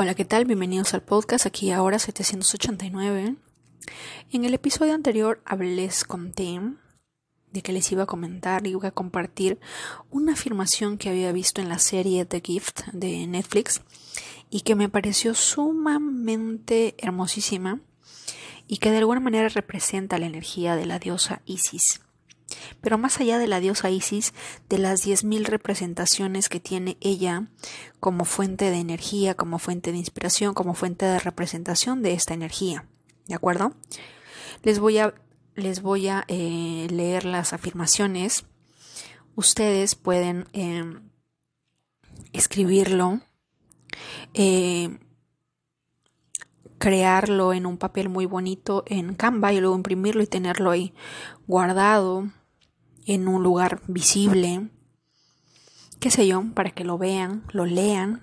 Hola, ¿qué tal? Bienvenidos al podcast aquí ahora 789. En el episodio anterior les conté de que les iba a comentar y iba a compartir una afirmación que había visto en la serie The Gift de Netflix y que me pareció sumamente hermosísima y que de alguna manera representa la energía de la diosa Isis. Pero más allá de la diosa Isis, de las 10.000 representaciones que tiene ella como fuente de energía, como fuente de inspiración, como fuente de representación de esta energía. ¿De acuerdo? Les voy a, les voy a eh, leer las afirmaciones. Ustedes pueden em, escribirlo, eh, crearlo en un papel muy bonito en Canva y luego imprimirlo y tenerlo ahí guardado en un lugar visible, qué sé yo, para que lo vean, lo lean,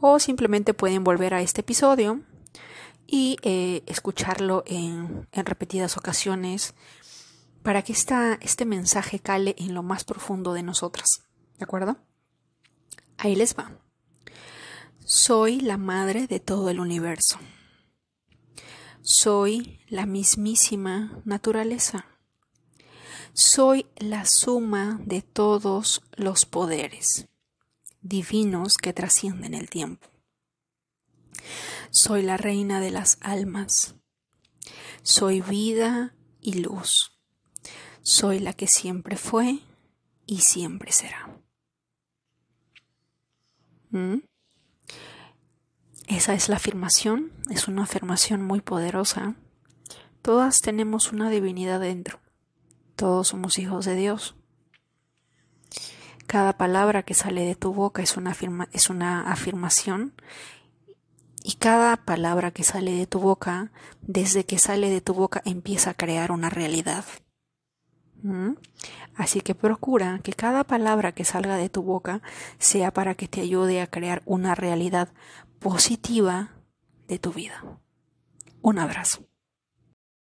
o simplemente pueden volver a este episodio y eh, escucharlo en, repetidas ocasiones para que esta, este mensaje cale en lo más profundo de nosotras. ¿De acuerdo? Ahí les va. Soy la madre de todo el universo. Soy la mismísima naturaleza. Soy la suma de todos los poderes divinos que trascienden el tiempo. Soy la reina de las almas. Soy vida y luz. Soy la que siempre fue y siempre será. ¿Mm? Esa es la afirmación, es una afirmación muy poderosa. Todas tenemos una divinidad dentro. Todos somos hijos de Dios. Cada palabra que sale de tu boca es una, es una afirmación y cada palabra que sale de tu boca, desde que sale de tu boca, empieza a crear una realidad. ¿Mm? Así que procura que cada palabra que salga de tu boca sea para que te ayude a crear una realidad positiva de tu vida. Un abrazo.